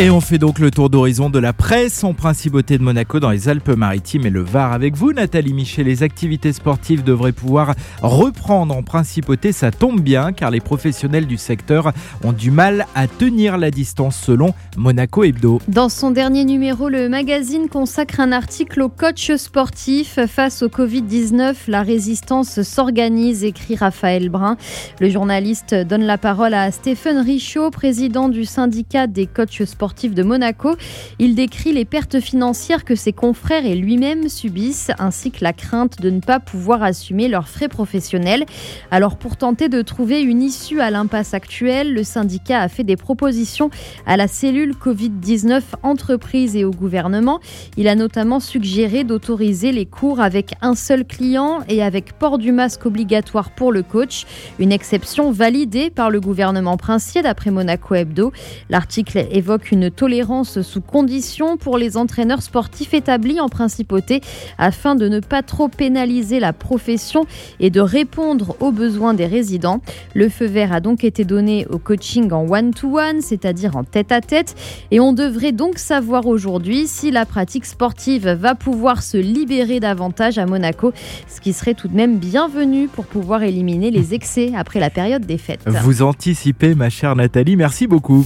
Et on fait donc le tour d'horizon de la presse en principauté de Monaco dans les Alpes-Maritimes et le Var avec vous, Nathalie Michel. Les activités sportives devraient pouvoir reprendre en principauté. Ça tombe bien car les professionnels du secteur ont du mal à tenir la distance selon Monaco Hebdo. Dans son dernier numéro, le magazine consacre un article aux coachs sportifs. Face au Covid-19, la résistance s'organise, écrit Raphaël Brun. Le journaliste donne la parole à Stéphane Richaud, président du syndicat des coachs sportifs de Monaco. Il décrit les pertes financières que ses confrères et lui-même subissent, ainsi que la crainte de ne pas pouvoir assumer leurs frais professionnels. Alors pour tenter de trouver une issue à l'impasse actuelle, le syndicat a fait des propositions à la cellule Covid-19 entreprise et au gouvernement. Il a notamment suggéré d'autoriser les cours avec un seul client et avec port du masque obligatoire pour le coach, une exception validée par le gouvernement princier d'après Monaco Hebdo. L'article évoque une une tolérance sous condition pour les entraîneurs sportifs établis en principauté afin de ne pas trop pénaliser la profession et de répondre aux besoins des résidents. Le feu vert a donc été donné au coaching en one-to-one, c'est-à-dire en tête-à-tête, et on devrait donc savoir aujourd'hui si la pratique sportive va pouvoir se libérer davantage à Monaco, ce qui serait tout de même bienvenu pour pouvoir éliminer les excès après la période des fêtes. Vous anticipez, ma chère Nathalie, merci beaucoup.